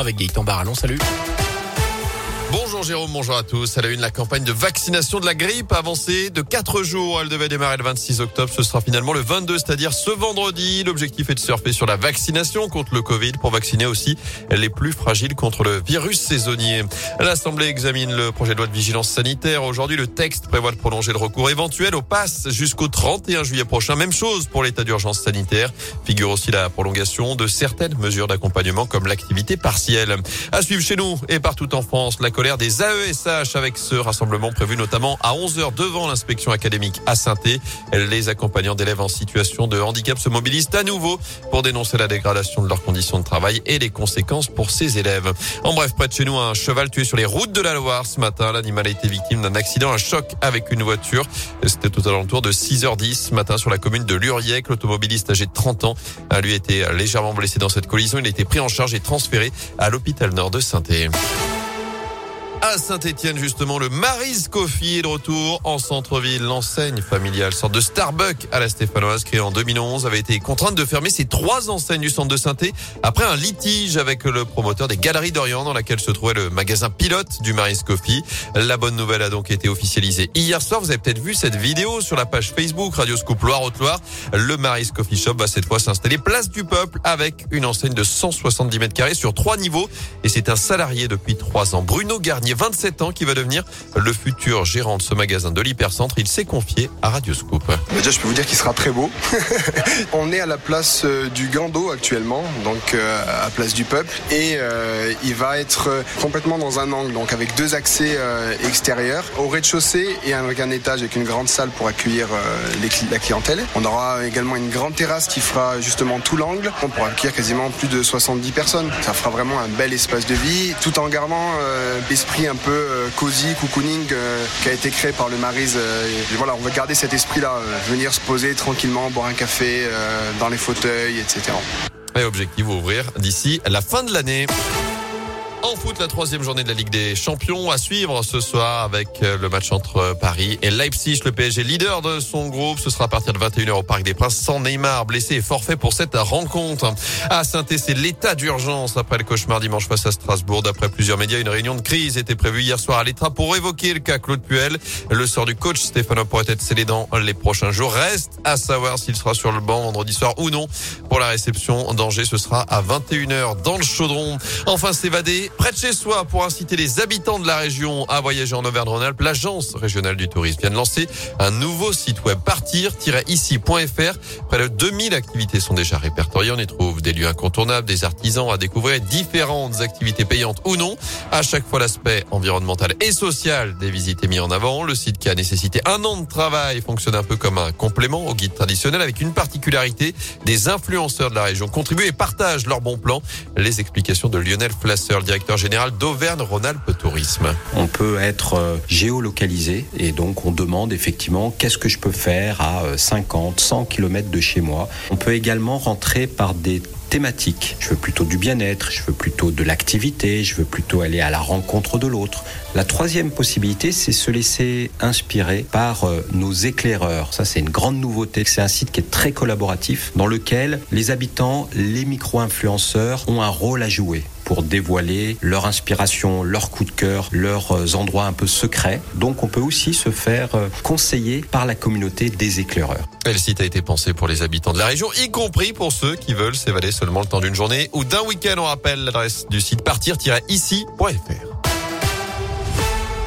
avec Gaëtan Barallon. Salut. Bonjour Jérôme, bonjour à tous. À la une, la campagne de vaccination de la grippe a avancé de 4 jours. Elle devait démarrer le 26 octobre. Ce sera finalement le 22, c'est-à-dire ce vendredi. L'objectif est de surfer sur la vaccination contre le Covid pour vacciner aussi les plus fragiles contre le virus saisonnier. L'Assemblée examine le projet de loi de vigilance sanitaire. Aujourd'hui, le texte prévoit de prolonger le recours éventuel au pass jusqu'au 31 juillet prochain. Même chose pour l'état d'urgence sanitaire. Figure aussi la prolongation de certaines mesures d'accompagnement comme l'activité partielle. À suivre chez nous et partout en France, la colère des AESH avec ce rassemblement prévu notamment à 11h devant l'inspection académique à saint Les accompagnants d'élèves en situation de handicap se mobilisent à nouveau pour dénoncer la dégradation de leurs conditions de travail et les conséquences pour ces élèves. En bref, près de chez nous, un cheval tué sur les routes de la Loire ce matin. L'animal a été victime d'un accident, un choc avec une voiture. C'était tout à l'entour de 6h10 ce matin sur la commune de Luriec. L'automobiliste âgé de 30 ans a lui été légèrement blessé dans cette collision. Il a été pris en charge et transféré à l'hôpital nord de saint à Saint-Etienne, justement, le Maris Coffee est de retour en centre-ville. L'enseigne familiale, sorte de Starbucks à la Stéphanoise, créée en 2011, avait été contrainte de fermer ses trois enseignes du centre de saint après un litige avec le promoteur des Galeries d'Orient dans laquelle se trouvait le magasin pilote du Maris Coffee. La bonne nouvelle a donc été officialisée hier soir. Vous avez peut-être vu cette vidéo sur la page Facebook Radio Scoop Loire-Haute-Loire. Le Maris Coffee Shop va cette fois s'installer place du peuple avec une enseigne de 170 mètres carrés sur trois niveaux. Et c'est un salarié depuis trois ans. Bruno Garnier 27 ans, qui va devenir le futur gérant de ce magasin de l'Hypercentre. Il s'est confié à Radio Scoop. Déjà, je peux vous dire qu'il sera très beau. On est à la place euh, du Gando actuellement, donc euh, à place du Peuple, et euh, il va être complètement dans un angle, donc avec deux accès extérieurs, au rez-de-chaussée et avec un étage avec une grande salle pour accueillir la clientèle. On aura également une grande terrasse qui fera justement tout l'angle. On pourra accueillir quasiment plus de 70 personnes. Ça fera vraiment un bel espace de vie, tout en gardant l'esprit un peu euh, cosy, cocooning euh, qui a été créé par le Marise. Euh, voilà, on va garder cet esprit-là, venir se poser tranquillement, boire un café dans les fauteuils, etc. Et objectif ouvrir d'ici la fin de l'année. En foot, la troisième journée de la Ligue des Champions à suivre ce soir avec euh, le match entre Paris et Leipzig. Le PSG leader de son groupe. Ce sera à partir de 21h au Parc des Princes sans Neymar blessé et forfait pour cette rencontre. À saint c'est l'état d'urgence après le cauchemar dimanche face à Strasbourg. D'après plusieurs médias, une réunion de crise était prévue hier soir à l'État pour évoquer le cas Claude Puel. Le sort du coach Stéphane pourrait être scellé dans les prochains jours. Reste à savoir s'il sera sur le banc vendredi soir ou non. Pour la réception d'Angers, ce sera à 21h dans le chaudron. Enfin, s'évader près de chez soi pour inciter les habitants de la région à voyager en Auvergne-Rhône-Alpes. L'agence régionale du tourisme vient de lancer un nouveau site web partir-ici.fr. Près de 2000 activités sont déjà répertoriées. On y trouve des lieux incontournables, des artisans à découvrir, différentes activités payantes ou non. À chaque fois, l'aspect environnemental et social des visites est mis en avant. Le site qui a nécessité un an de travail fonctionne un peu comme un complément au guide traditionnel avec une particularité. Des influenceurs de la région contribuent et partagent leurs bons plans. Les explications de Lionel Flasser, le général d'Auvergne-Rhône-Alpes Tourisme. On peut être euh, géolocalisé et donc on demande effectivement qu'est-ce que je peux faire à 50, 100 km de chez moi. On peut également rentrer par des thématiques. Je veux plutôt du bien-être, je veux plutôt de l'activité, je veux plutôt aller à la rencontre de l'autre. La troisième possibilité, c'est se laisser inspirer par euh, nos éclaireurs. Ça, c'est une grande nouveauté. C'est un site qui est très collaboratif dans lequel les habitants, les micro-influenceurs ont un rôle à jouer pour dévoiler leur inspiration, leur coup de cœur, leurs euh, endroits un peu secrets. Donc on peut aussi se faire euh, conseiller par la communauté des éclaireurs. le site a été pensé pour les habitants de la région, y compris pour ceux qui veulent s'évader seulement le temps d'une journée ou d'un week-end. On rappelle l'adresse du site partir-ici.fr.